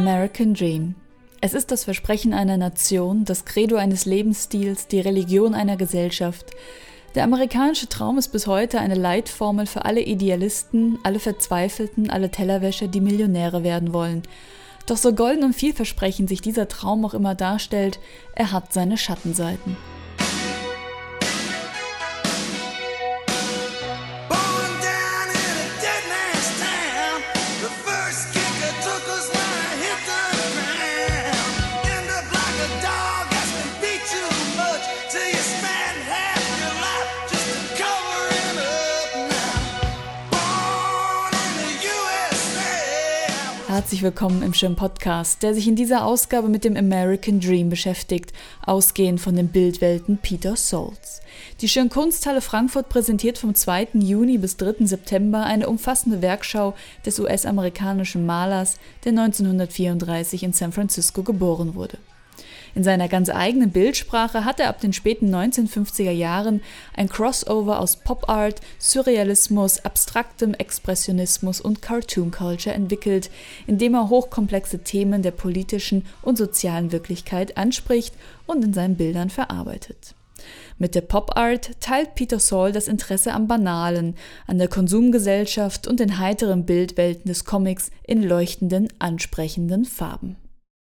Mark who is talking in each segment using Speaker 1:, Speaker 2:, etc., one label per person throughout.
Speaker 1: American Dream. Es ist das Versprechen einer Nation, das Credo eines Lebensstils, die Religion einer Gesellschaft. Der amerikanische Traum ist bis heute eine Leitformel für alle Idealisten, alle Verzweifelten, alle Tellerwäscher, die Millionäre werden wollen. Doch so golden und vielversprechend sich dieser Traum auch immer darstellt, er hat seine Schattenseiten. Herzlich willkommen im Schirm Podcast, der sich in dieser Ausgabe mit dem American Dream beschäftigt, ausgehend von den Bildwelten Peter Souls. Die Schirn Kunsthalle Frankfurt präsentiert vom 2. Juni bis 3. September eine umfassende Werkschau des US-amerikanischen Malers, der 1934 in San Francisco geboren wurde. In seiner ganz eigenen Bildsprache hat er ab den späten 1950er Jahren ein Crossover aus Pop Art, Surrealismus, abstraktem Expressionismus und Cartoon Culture entwickelt, indem er hochkomplexe Themen der politischen und sozialen Wirklichkeit anspricht und in seinen Bildern verarbeitet. Mit der Pop Art teilt Peter Saul das Interesse am Banalen, an der Konsumgesellschaft und den heiteren Bildwelten des Comics in leuchtenden, ansprechenden Farben.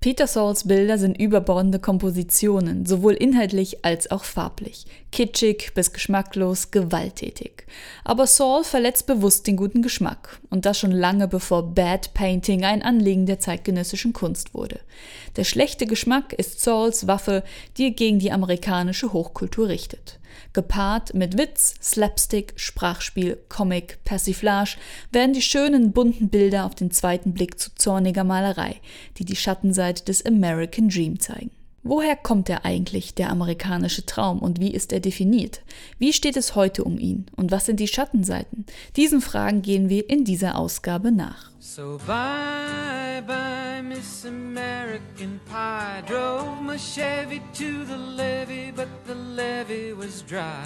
Speaker 1: Peter Sauls Bilder sind überbordende Kompositionen, sowohl inhaltlich als auch farblich. Kitschig bis geschmacklos, gewalttätig. Aber Saul verletzt bewusst den guten Geschmack. Und das schon lange bevor Bad Painting ein Anliegen der zeitgenössischen Kunst wurde. Der schlechte Geschmack ist Sauls Waffe, die er gegen die amerikanische Hochkultur richtet. Gepaart mit Witz, Slapstick, Sprachspiel, Comic, Persiflage werden die schönen bunten Bilder auf den zweiten Blick zu zorniger Malerei, die die Schattenseite des American Dream zeigen. Woher kommt er eigentlich, der amerikanische Traum, und wie ist er definiert? Wie steht es heute um ihn? Und was sind die Schattenseiten? Diesen Fragen gehen wir in dieser Ausgabe nach. So bye bye Miss American Pie Drove my Chevy to the levee But the levee was dry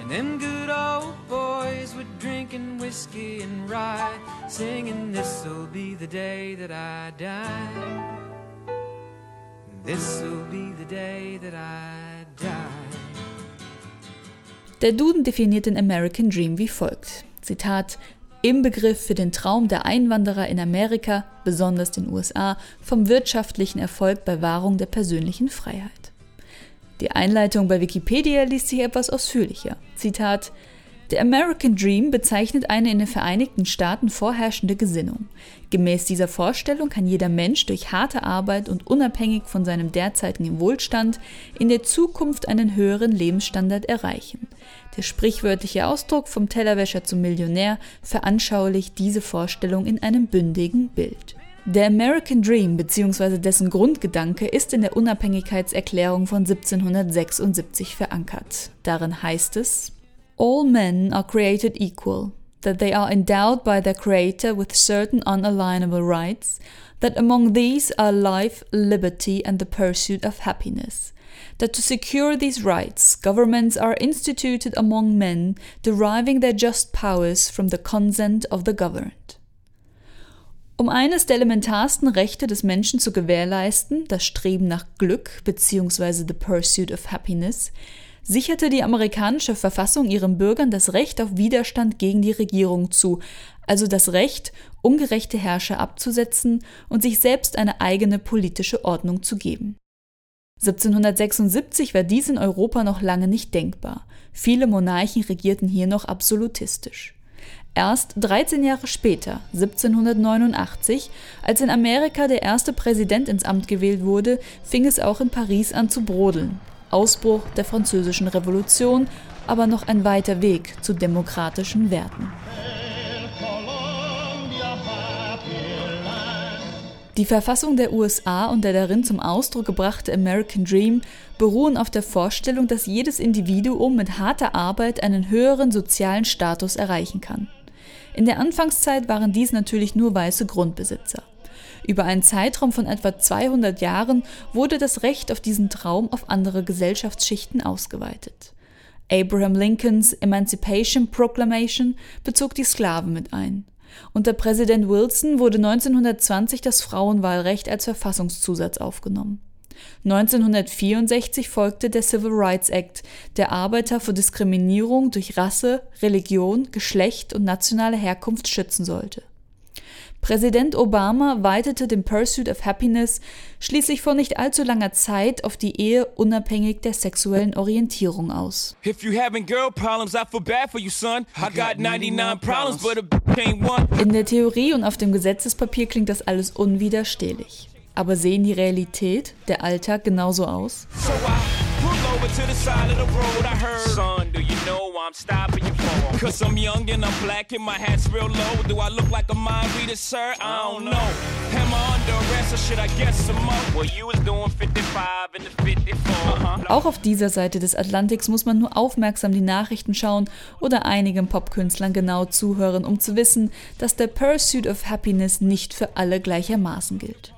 Speaker 1: And them good old boys were drinking whiskey and rye Singing this'll be the day that I die Der Duden definiert den American Dream wie folgt. Zitat im Begriff für den Traum der Einwanderer in Amerika, besonders den USA, vom wirtschaftlichen Erfolg bei Wahrung der persönlichen Freiheit. Die Einleitung bei Wikipedia liest sich etwas ausführlicher. Zitat der American Dream bezeichnet eine in den Vereinigten Staaten vorherrschende Gesinnung. Gemäß dieser Vorstellung kann jeder Mensch durch harte Arbeit und unabhängig von seinem derzeitigen Wohlstand in der Zukunft einen höheren Lebensstandard erreichen. Der sprichwörtliche Ausdruck vom Tellerwäscher zum Millionär veranschaulicht diese Vorstellung in einem bündigen Bild. Der American Dream bzw. dessen Grundgedanke ist in der Unabhängigkeitserklärung von 1776 verankert. Darin heißt es, All men are created equal, that they are endowed by their Creator with certain unalienable rights, that among these are life, liberty, and the pursuit of happiness. That to secure these rights, governments are instituted among men, deriving their just powers from the consent of the governed. Um eines der elementarsten Rechte des Menschen zu gewährleisten, das Streben nach Glück bzw. the pursuit of happiness, sicherte die amerikanische Verfassung ihren Bürgern das Recht auf Widerstand gegen die Regierung zu, also das Recht, ungerechte Herrscher abzusetzen und sich selbst eine eigene politische Ordnung zu geben. 1776 war dies in Europa noch lange nicht denkbar. Viele Monarchen regierten hier noch absolutistisch. Erst 13 Jahre später, 1789, als in Amerika der erste Präsident ins Amt gewählt wurde, fing es auch in Paris an zu brodeln. Ausbruch der Französischen Revolution, aber noch ein weiter Weg zu demokratischen Werten. Die Verfassung der USA und der darin zum Ausdruck gebrachte American Dream beruhen auf der Vorstellung, dass jedes Individuum mit harter Arbeit einen höheren sozialen Status erreichen kann. In der Anfangszeit waren dies natürlich nur weiße Grundbesitzer. Über einen Zeitraum von etwa 200 Jahren wurde das Recht auf diesen Traum auf andere Gesellschaftsschichten ausgeweitet. Abraham Lincolns Emancipation Proclamation bezog die Sklaven mit ein. Unter Präsident Wilson wurde 1920 das Frauenwahlrecht als Verfassungszusatz aufgenommen. 1964 folgte der Civil Rights Act, der Arbeiter vor Diskriminierung durch Rasse, Religion, Geschlecht und nationale Herkunft schützen sollte. Präsident Obama weitete den Pursuit of Happiness schließlich vor nicht allzu langer Zeit auf die Ehe unabhängig der sexuellen Orientierung aus. In der Theorie und auf dem Gesetzespapier klingt das alles unwiderstehlich. Aber sehen die Realität, der Alltag genauso aus? So I'm stopping you for? Cause I'm young and I'm black and my hat's real low. Do I look like a mind reader, sir? I don't know. Am I under arrest or should I guess some more? Well, you was doing 55 and the 54. Uh -huh. Auch auf dieser Seite des Atlantiks muss man nur aufmerksam die Nachrichten schauen oder einigen Popkünstlern genau zuhören, um zu wissen, dass der Pursuit of Happiness nicht für alle gleichermaßen gilt.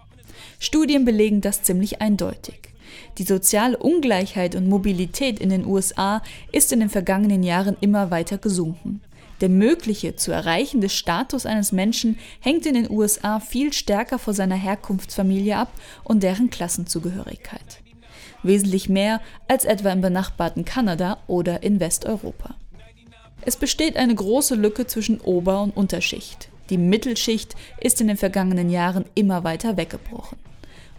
Speaker 1: Studien belegen das ziemlich eindeutig. Die soziale Ungleichheit und Mobilität in den USA ist in den vergangenen Jahren immer weiter gesunken. Der mögliche zu erreichende Status eines Menschen hängt in den USA viel stärker vor seiner Herkunftsfamilie ab und deren Klassenzugehörigkeit. Wesentlich mehr als etwa im benachbarten Kanada oder in Westeuropa. Es besteht eine große Lücke zwischen Ober- und Unterschicht. Die Mittelschicht ist in den vergangenen Jahren immer weiter weggebrochen.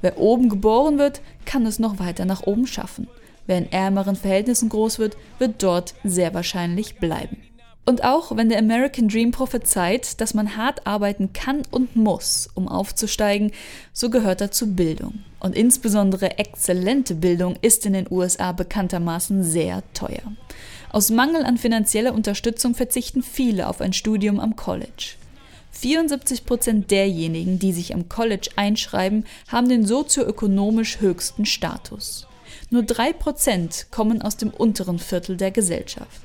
Speaker 1: Wer oben geboren wird, kann es noch weiter nach oben schaffen. Wer in ärmeren Verhältnissen groß wird, wird dort sehr wahrscheinlich bleiben. Und auch wenn der American Dream prophezeit, dass man hart arbeiten kann und muss, um aufzusteigen, so gehört dazu Bildung. Und insbesondere exzellente Bildung ist in den USA bekanntermaßen sehr teuer. Aus Mangel an finanzieller Unterstützung verzichten viele auf ein Studium am College. 74 Prozent derjenigen, die sich am College einschreiben, haben den sozioökonomisch höchsten Status. Nur drei Prozent kommen aus dem unteren Viertel der Gesellschaft.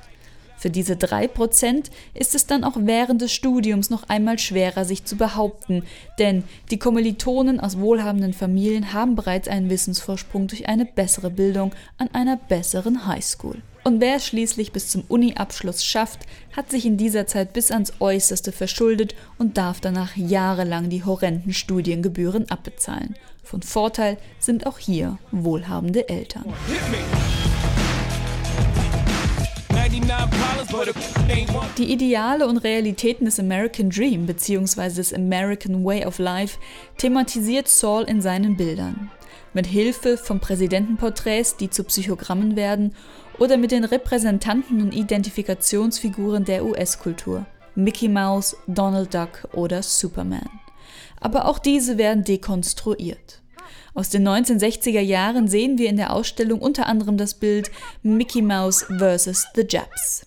Speaker 1: Für diese drei Prozent ist es dann auch während des Studiums noch einmal schwerer, sich zu behaupten, denn die Kommilitonen aus wohlhabenden Familien haben bereits einen Wissensvorsprung durch eine bessere Bildung an einer besseren Highschool. Und wer es schließlich bis zum Uni-Abschluss schafft, hat sich in dieser Zeit bis ans Äußerste verschuldet und darf danach jahrelang die horrenden Studiengebühren abbezahlen. Von Vorteil sind auch hier wohlhabende Eltern. Die Ideale und Realitäten des American Dream bzw. des American Way of Life thematisiert Saul in seinen Bildern. Mit Hilfe von Präsidentenporträts, die zu Psychogrammen werden, oder mit den Repräsentanten und Identifikationsfiguren der US-Kultur. Mickey Mouse, Donald Duck oder Superman. Aber auch diese werden dekonstruiert. Aus den 1960er Jahren sehen wir in der Ausstellung unter anderem das Bild Mickey Mouse vs. The Japs.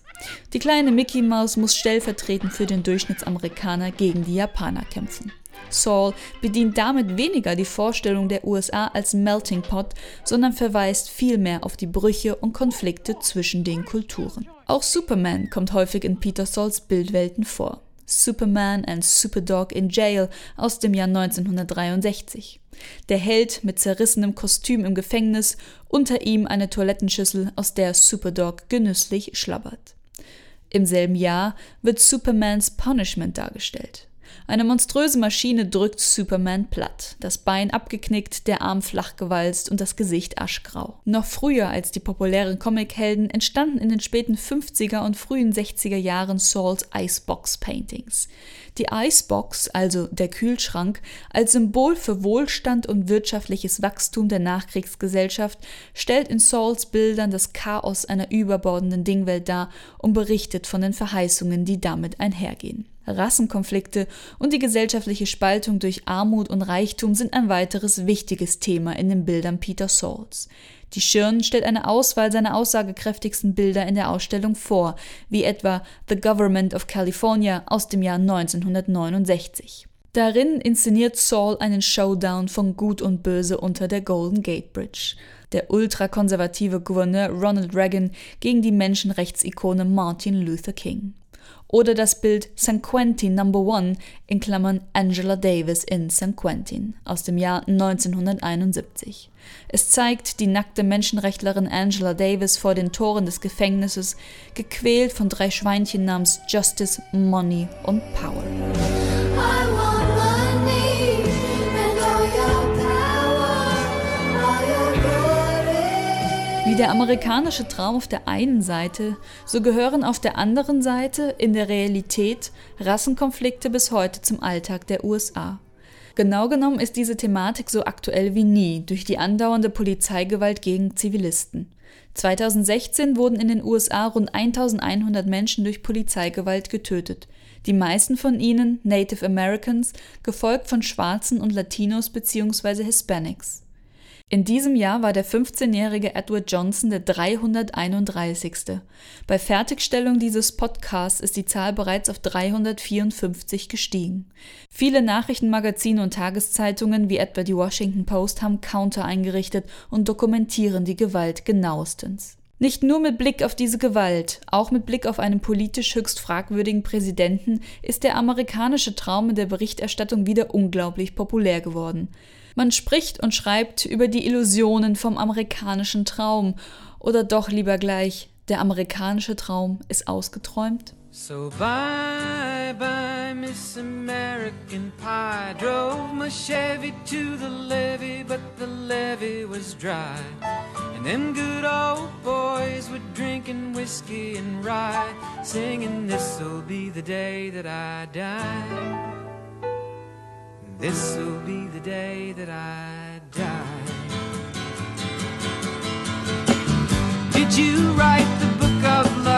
Speaker 1: Die kleine Mickey Mouse muss stellvertretend für den Durchschnittsamerikaner gegen die Japaner kämpfen. Saul bedient damit weniger die Vorstellung der USA als Melting Pot, sondern verweist vielmehr auf die Brüche und Konflikte zwischen den Kulturen. Auch Superman kommt häufig in Peter Sauls Bildwelten vor. Superman and Superdog in Jail aus dem Jahr 1963. Der Held mit zerrissenem Kostüm im Gefängnis, unter ihm eine Toilettenschüssel, aus der Superdog genüsslich schlabbert. Im selben Jahr wird Supermans Punishment dargestellt. Eine monströse Maschine drückt Superman platt, das Bein abgeknickt, der Arm flach gewalzt und das Gesicht aschgrau. Noch früher als die populären Comichelden entstanden in den späten 50er und frühen 60er Jahren Sauls Icebox Paintings. Die Icebox, also der Kühlschrank, als Symbol für Wohlstand und wirtschaftliches Wachstum der Nachkriegsgesellschaft, stellt in Sauls Bildern das Chaos einer überbordenden Dingwelt dar und berichtet von den Verheißungen, die damit einhergehen. Rassenkonflikte und die gesellschaftliche Spaltung durch Armut und Reichtum sind ein weiteres wichtiges Thema in den Bildern Peter Sauls. Die Schirn stellt eine Auswahl seiner aussagekräftigsten Bilder in der Ausstellung vor, wie etwa The Government of California aus dem Jahr 1969. Darin inszeniert Saul einen Showdown von Gut und Böse unter der Golden Gate Bridge. Der ultrakonservative Gouverneur Ronald Reagan gegen die Menschenrechtsikone Martin Luther King. Oder das Bild St. Quentin No. 1 in Klammern Angela Davis in St. Quentin aus dem Jahr 1971. Es zeigt die nackte Menschenrechtlerin Angela Davis vor den Toren des Gefängnisses, gequält von drei Schweinchen namens Justice, Money und Power. Wie der amerikanische Traum auf der einen Seite, so gehören auf der anderen Seite in der Realität Rassenkonflikte bis heute zum Alltag der USA. Genau genommen ist diese Thematik so aktuell wie nie durch die andauernde Polizeigewalt gegen Zivilisten. 2016 wurden in den USA rund 1100 Menschen durch Polizeigewalt getötet, die meisten von ihnen Native Americans, gefolgt von Schwarzen und Latinos bzw. Hispanics. In diesem Jahr war der 15-jährige Edward Johnson der 331. Bei Fertigstellung dieses Podcasts ist die Zahl bereits auf 354 gestiegen. Viele Nachrichtenmagazine und Tageszeitungen wie etwa die Washington Post haben Counter eingerichtet und dokumentieren die Gewalt genauestens. Nicht nur mit Blick auf diese Gewalt, auch mit Blick auf einen politisch höchst fragwürdigen Präsidenten ist der amerikanische Traum in der Berichterstattung wieder unglaublich populär geworden. Man spricht und schreibt über die Illusionen vom amerikanischen Traum. Oder doch lieber gleich, der amerikanische Traum ist ausgeträumt. So bye bye Miss American Pie. Drove my Chevy to the levee But the levee was dry. And them good old boys were drinking whiskey and rye Singing this'll be the day that I die This'll be the day that I die. Did you write the book of love